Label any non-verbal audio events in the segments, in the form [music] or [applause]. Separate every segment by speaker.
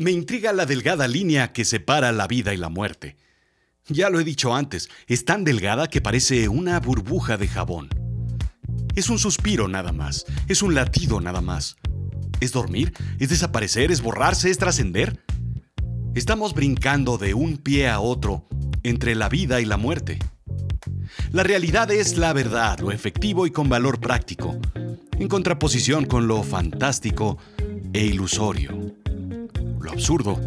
Speaker 1: Me intriga la delgada línea que separa la vida y la muerte. Ya lo he dicho antes, es tan delgada que parece una burbuja de jabón. Es un suspiro nada más, es un latido nada más. ¿Es dormir? ¿Es desaparecer? ¿Es borrarse? ¿Es trascender? Estamos brincando de un pie a otro entre la vida y la muerte. La realidad es la verdad, lo efectivo y con valor práctico, en contraposición con lo fantástico e ilusorio. Lo absurdo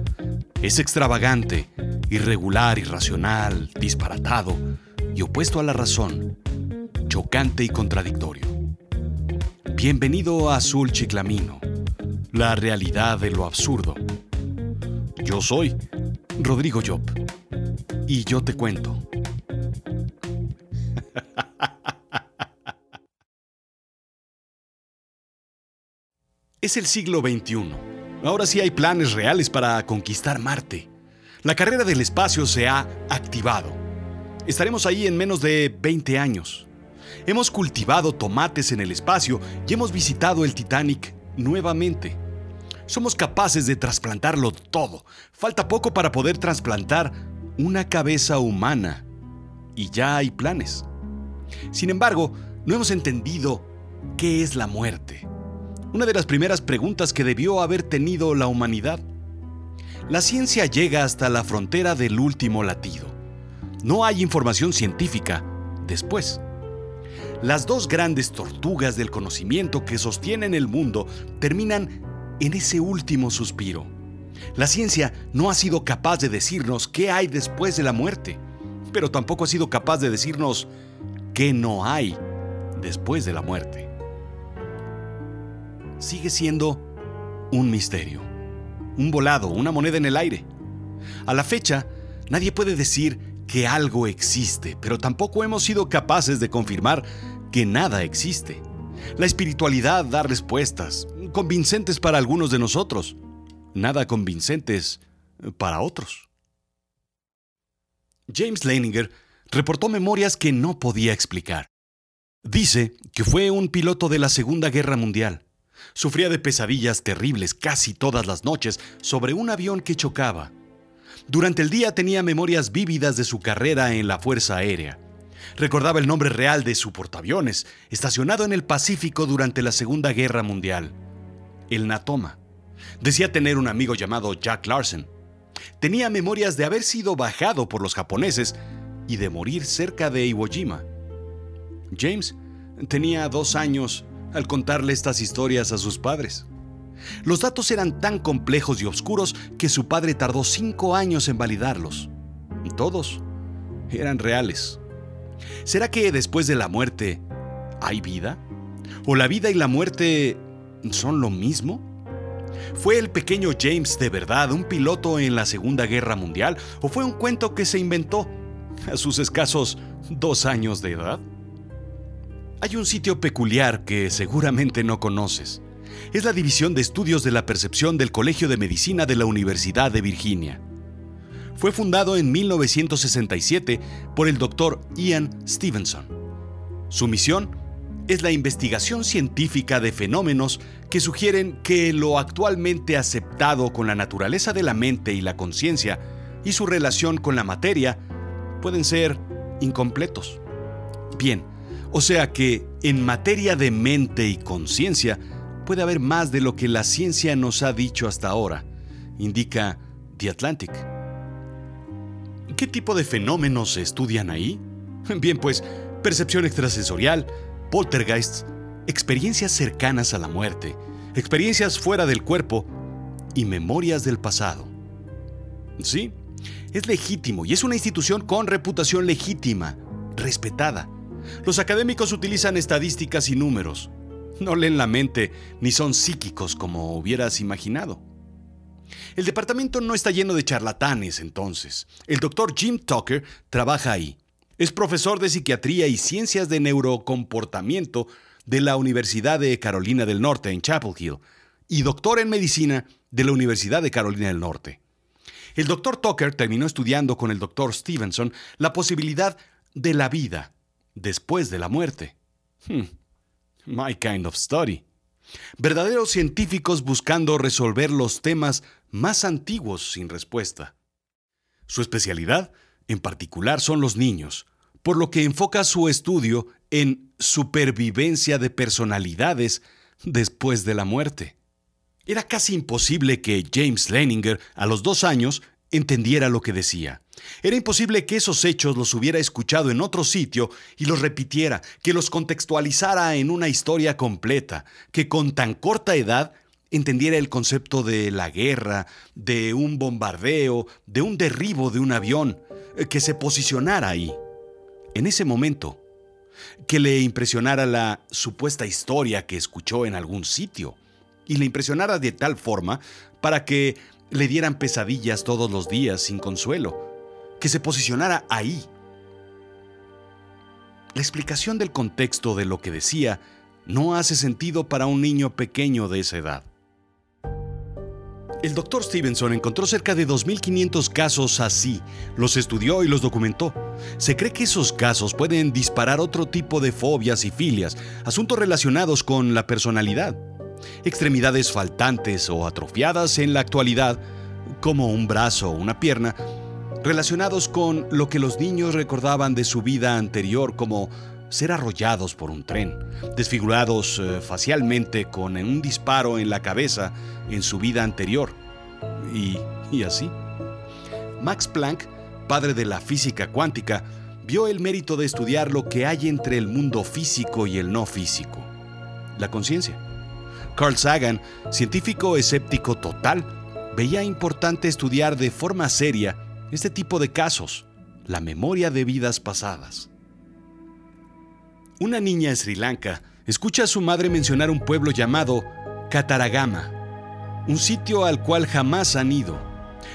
Speaker 1: es extravagante, irregular, irracional, disparatado y opuesto a la razón, chocante y contradictorio. Bienvenido a Azul Chiclamino, la realidad de lo absurdo. Yo soy Rodrigo Job y yo te cuento. [laughs] Es el siglo XXI. Ahora sí hay planes reales para conquistar Marte. La carrera del espacio se ha activado. Estaremos ahí en menos de 20 años. Hemos cultivado tomates en el espacio y hemos visitado el Titanic nuevamente. Somos capaces de trasplantarlo todo. Falta poco para poder trasplantar una cabeza humana. Y ya hay planes. Sin embargo, no hemos entendido qué es la muerte una de las primeras preguntas que debió haber tenido la humanidad. La ciencia llega hasta la frontera del último latido. No hay información científica después. Las dos grandes tortugas del conocimiento que sostienen el mundo terminan en ese último suspiro. La ciencia no ha sido capaz de decirnos qué hay después de la muerte, pero tampoco ha sido capaz de decirnos qué no hay después de la muerte sigue siendo un misterio, un volado, una moneda en el aire. A la fecha, nadie puede decir que algo existe, pero tampoco hemos sido capaces de confirmar que nada existe. La espiritualidad da respuestas, convincentes para algunos de nosotros, nada convincentes para otros. James Leininger reportó memorias que no podía explicar. Dice que fue un piloto de la Segunda Guerra Mundial. Sufría de pesadillas terribles casi todas las noches sobre un avión que chocaba. Durante el día tenía memorias vívidas de su carrera en la Fuerza Aérea. Recordaba el nombre real de su portaaviones, estacionado en el Pacífico durante la Segunda Guerra Mundial. El Natoma. Decía tener un amigo llamado Jack Larson. Tenía memorias de haber sido bajado por los japoneses y de morir cerca de Iwo Jima. James tenía dos años al contarle estas historias a sus padres. Los datos eran tan complejos y oscuros que su padre tardó cinco años en validarlos. Y todos eran reales. ¿Será que después de la muerte hay vida? ¿O la vida y la muerte son lo mismo? ¿Fue el pequeño James de verdad un piloto en la Segunda Guerra Mundial o fue un cuento que se inventó a sus escasos dos años de edad? Hay un sitio peculiar que seguramente no conoces. Es la División de Estudios de la Percepción del Colegio de Medicina de la Universidad de Virginia. Fue fundado en 1967 por el Dr. Ian Stevenson. Su misión es la investigación científica de fenómenos que sugieren que lo actualmente aceptado con la naturaleza de la mente y la conciencia y su relación con la materia pueden ser incompletos. Bien, o sea que, en materia de mente y conciencia, puede haber más de lo que la ciencia nos ha dicho hasta ahora, indica The Atlantic. ¿Qué tipo de fenómenos se estudian ahí? [laughs] Bien, pues, percepción extrasensorial, poltergeists, experiencias cercanas a la muerte, experiencias fuera del cuerpo y memorias del pasado. Sí, es legítimo y es una institución con reputación legítima, respetada. Los académicos utilizan estadísticas y números. No leen la mente ni son psíquicos como hubieras imaginado. El departamento no está lleno de charlatanes entonces. El doctor Jim Tucker trabaja ahí. Es profesor de psiquiatría y ciencias de neurocomportamiento de la Universidad de Carolina del Norte en Chapel Hill y doctor en medicina de la Universidad de Carolina del Norte. El doctor Tucker terminó estudiando con el doctor Stevenson la posibilidad de la vida después de la muerte. Hmm, my kind of study. Verdaderos científicos buscando resolver los temas más antiguos sin respuesta. Su especialidad, en particular, son los niños, por lo que enfoca su estudio en supervivencia de personalidades después de la muerte. Era casi imposible que James Leninger, a los dos años, entendiera lo que decía. Era imposible que esos hechos los hubiera escuchado en otro sitio y los repitiera, que los contextualizara en una historia completa, que con tan corta edad entendiera el concepto de la guerra, de un bombardeo, de un derribo de un avión, eh, que se posicionara ahí, en ese momento, que le impresionara la supuesta historia que escuchó en algún sitio, y le impresionara de tal forma para que le dieran pesadillas todos los días sin consuelo, que se posicionara ahí. La explicación del contexto de lo que decía no hace sentido para un niño pequeño de esa edad. El doctor Stevenson encontró cerca de 2.500 casos así, los estudió y los documentó. Se cree que esos casos pueden disparar otro tipo de fobias y filias, asuntos relacionados con la personalidad. Extremidades faltantes o atrofiadas en la actualidad, como un brazo o una pierna, relacionados con lo que los niños recordaban de su vida anterior como ser arrollados por un tren, desfigurados eh, facialmente con un disparo en la cabeza en su vida anterior. Y, y así. Max Planck, padre de la física cuántica, vio el mérito de estudiar lo que hay entre el mundo físico y el no físico, la conciencia. Carl Sagan, científico escéptico total, veía importante estudiar de forma seria este tipo de casos, la memoria de vidas pasadas. Una niña en Sri Lanka escucha a su madre mencionar un pueblo llamado Kataragama, un sitio al cual jamás han ido.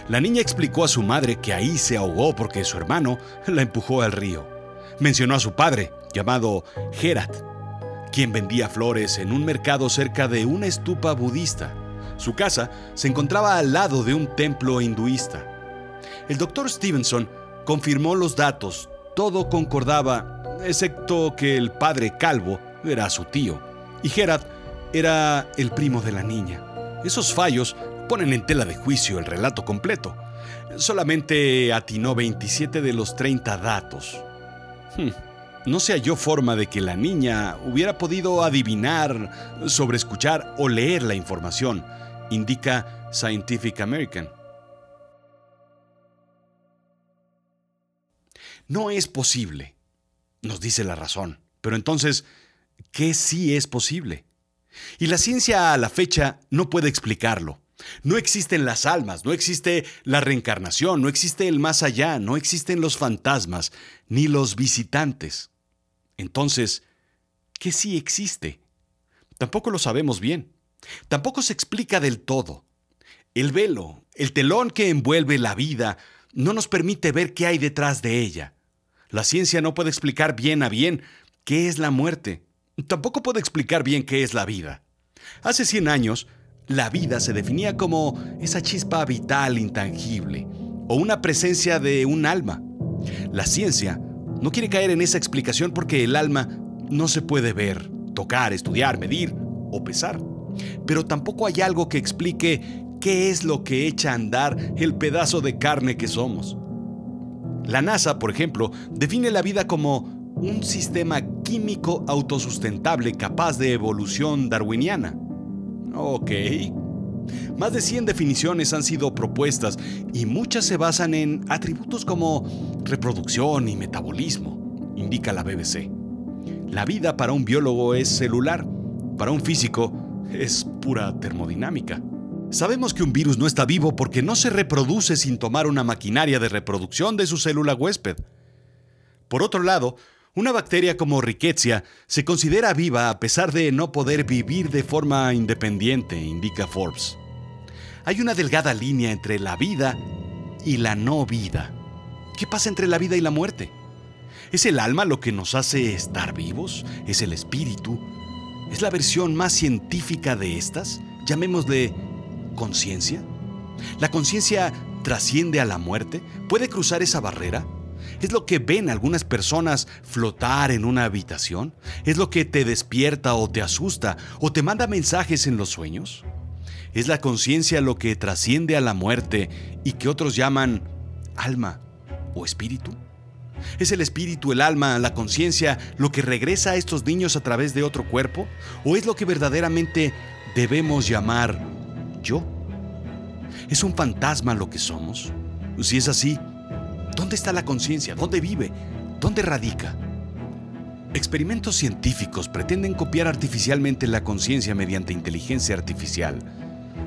Speaker 1: La niña explicó a su madre que ahí se ahogó porque su hermano la empujó al río. Mencionó a su padre, llamado Herat, quien vendía flores en un mercado cerca de una estupa budista. Su casa se encontraba al lado de un templo hinduista. El doctor Stevenson confirmó los datos, todo concordaba, excepto que el padre Calvo era su tío y Gerard era el primo de la niña. Esos fallos ponen en tela de juicio el relato completo. Solamente atinó 27 de los 30 datos. Hmm, no se halló forma de que la niña hubiera podido adivinar, sobreescuchar o leer la información, indica Scientific American. No es posible, nos dice la razón. Pero entonces, ¿qué sí es posible? Y la ciencia a la fecha no puede explicarlo. No existen las almas, no existe la reencarnación, no existe el más allá, no existen los fantasmas, ni los visitantes. Entonces, ¿qué sí existe? Tampoco lo sabemos bien. Tampoco se explica del todo. El velo, el telón que envuelve la vida, no nos permite ver qué hay detrás de ella. La ciencia no puede explicar bien a bien qué es la muerte, tampoco puede explicar bien qué es la vida. Hace 100 años, la vida se definía como esa chispa vital intangible o una presencia de un alma. La ciencia no quiere caer en esa explicación porque el alma no se puede ver, tocar, estudiar, medir o pesar. Pero tampoco hay algo que explique qué es lo que echa a andar el pedazo de carne que somos. La NASA, por ejemplo, define la vida como un sistema químico autosustentable capaz de evolución darwiniana. Ok. Más de 100 definiciones han sido propuestas y muchas se basan en atributos como reproducción y metabolismo, indica la BBC. La vida para un biólogo es celular, para un físico es pura termodinámica. Sabemos que un virus no está vivo porque no se reproduce sin tomar una maquinaria de reproducción de su célula huésped. Por otro lado, una bacteria como Rickettsia se considera viva a pesar de no poder vivir de forma independiente, indica Forbes. Hay una delgada línea entre la vida y la no vida. ¿Qué pasa entre la vida y la muerte? ¿Es el alma lo que nos hace estar vivos? ¿Es el espíritu? ¿Es la versión más científica de estas? Llamémosle conciencia? ¿La conciencia trasciende a la muerte? ¿Puede cruzar esa barrera? ¿Es lo que ven algunas personas flotar en una habitación? ¿Es lo que te despierta o te asusta o te manda mensajes en los sueños? ¿Es la conciencia lo que trasciende a la muerte y que otros llaman alma o espíritu? ¿Es el espíritu, el alma, la conciencia lo que regresa a estos niños a través de otro cuerpo? ¿O es lo que verdaderamente debemos llamar yo? ¿Es un fantasma lo que somos? Si es así, ¿dónde está la conciencia? ¿Dónde vive? ¿Dónde radica? Experimentos científicos pretenden copiar artificialmente la conciencia mediante inteligencia artificial.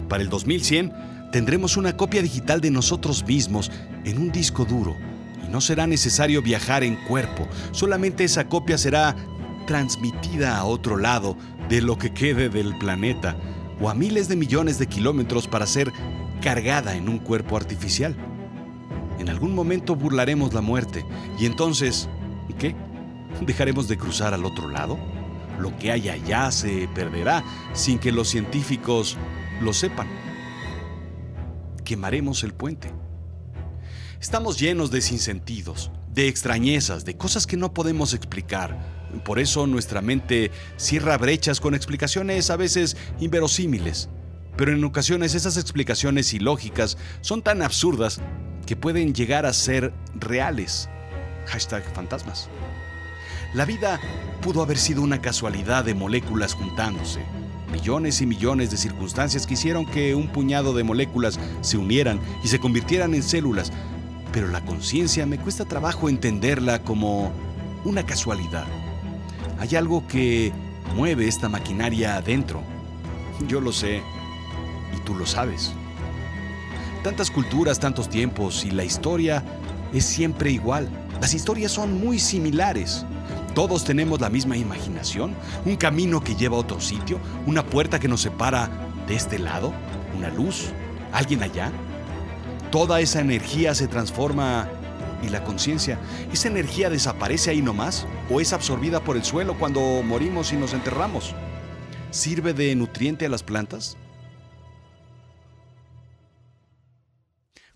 Speaker 1: Para el 2100 tendremos una copia digital de nosotros mismos en un disco duro y no será necesario viajar en cuerpo, solamente esa copia será transmitida a otro lado de lo que quede del planeta o a miles de millones de kilómetros para ser cargada en un cuerpo artificial. En algún momento burlaremos la muerte y entonces, ¿qué? ¿Dejaremos de cruzar al otro lado? Lo que hay allá se perderá sin que los científicos lo sepan. Quemaremos el puente. Estamos llenos de sinsentidos, de extrañezas, de cosas que no podemos explicar. Por eso nuestra mente cierra brechas con explicaciones a veces inverosímiles. Pero en ocasiones esas explicaciones ilógicas son tan absurdas que pueden llegar a ser reales. Hashtag fantasmas. La vida pudo haber sido una casualidad de moléculas juntándose. Millones y millones de circunstancias que hicieron que un puñado de moléculas se unieran y se convirtieran en células. Pero la conciencia me cuesta trabajo entenderla como una casualidad. Hay algo que mueve esta maquinaria adentro. Yo lo sé y tú lo sabes. Tantas culturas, tantos tiempos y la historia es siempre igual. Las historias son muy similares. Todos tenemos la misma imaginación, un camino que lleva a otro sitio, una puerta que nos separa de este lado, una luz, alguien allá. Toda esa energía se transforma y la conciencia, ¿esa energía desaparece ahí nomás o es absorbida por el suelo cuando morimos y nos enterramos? ¿Sirve de nutriente a las plantas?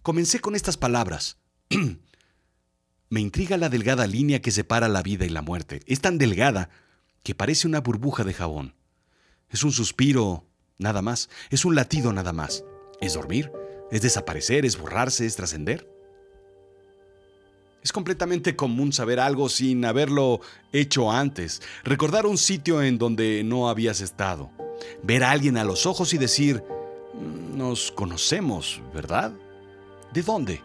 Speaker 1: Comencé con estas palabras. [clears throat] Me intriga la delgada línea que separa la vida y la muerte. Es tan delgada que parece una burbuja de jabón. Es un suspiro, nada más. Es un latido, nada más. Es dormir, es desaparecer, es borrarse, es trascender. Es completamente común saber algo sin haberlo hecho antes, recordar un sitio en donde no habías estado, ver a alguien a los ojos y decir, mm, nos conocemos, ¿verdad? ¿De dónde?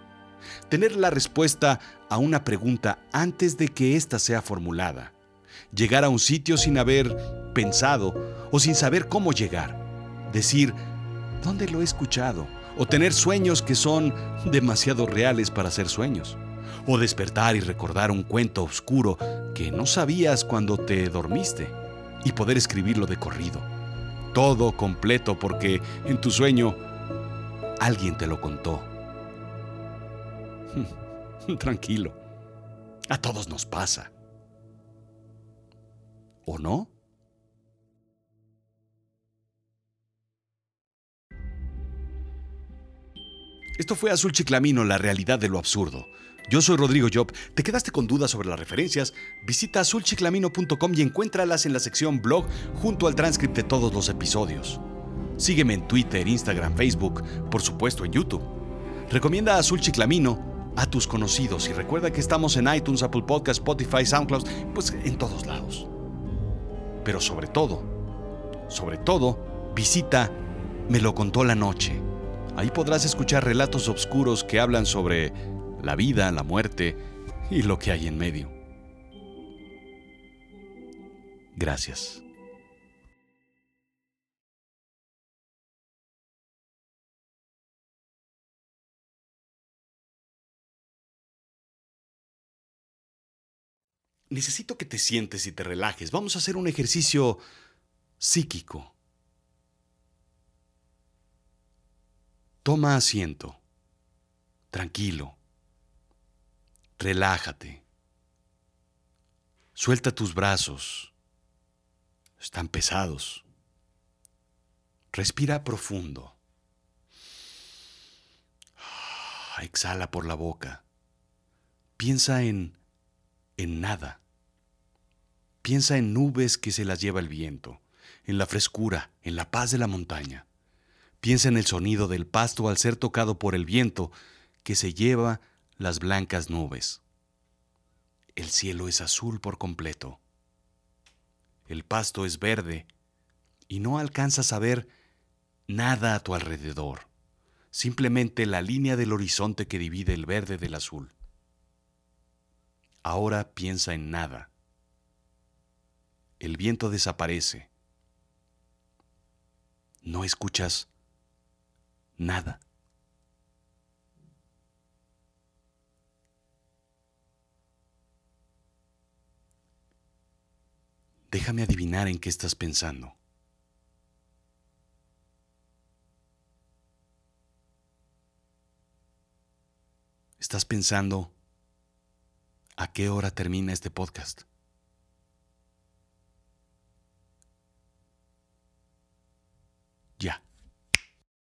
Speaker 1: Tener la respuesta a una pregunta antes de que ésta sea formulada. Llegar a un sitio sin haber pensado o sin saber cómo llegar. Decir, ¿dónde lo he escuchado? O tener sueños que son demasiado reales para ser sueños. O despertar y recordar un cuento oscuro que no sabías cuando te dormiste y poder escribirlo de corrido. Todo completo porque en tu sueño alguien te lo contó [laughs] Tranquilo. A todos nos pasa. ¿O no? Esto fue Azul Chiclamino, la realidad de lo absurdo. Yo soy Rodrigo Job. ¿Te quedaste con dudas sobre las referencias? Visita azulchiclamino.com y encuéntralas en la sección blog junto al transcript de todos los episodios. Sígueme en Twitter, Instagram, Facebook, por supuesto en YouTube. Recomienda Azul Chiclamino a tus conocidos y recuerda que estamos en iTunes, Apple Podcast, Spotify, SoundCloud, pues en todos lados. Pero sobre todo, sobre todo, visita Me lo contó la noche. Ahí podrás escuchar relatos oscuros que hablan sobre la vida, la muerte y lo que hay en medio. Gracias. Necesito que te sientes y te relajes. Vamos a hacer un ejercicio psíquico. Toma asiento. Tranquilo. Relájate. Suelta tus brazos. Están pesados. Respira profundo. Exhala por la boca. Piensa en en nada. Piensa en nubes que se las lleva el viento, en la frescura, en la paz de la montaña. Piensa en el sonido del pasto al ser tocado por el viento que se lleva las blancas nubes. El cielo es azul por completo. El pasto es verde y no alcanzas a ver nada a tu alrededor, simplemente la línea del horizonte que divide el verde del azul. Ahora piensa en nada. El viento desaparece. No escuchas nada. Déjame adivinar en qué estás pensando. ¿Estás pensando a qué hora termina este podcast? Ya.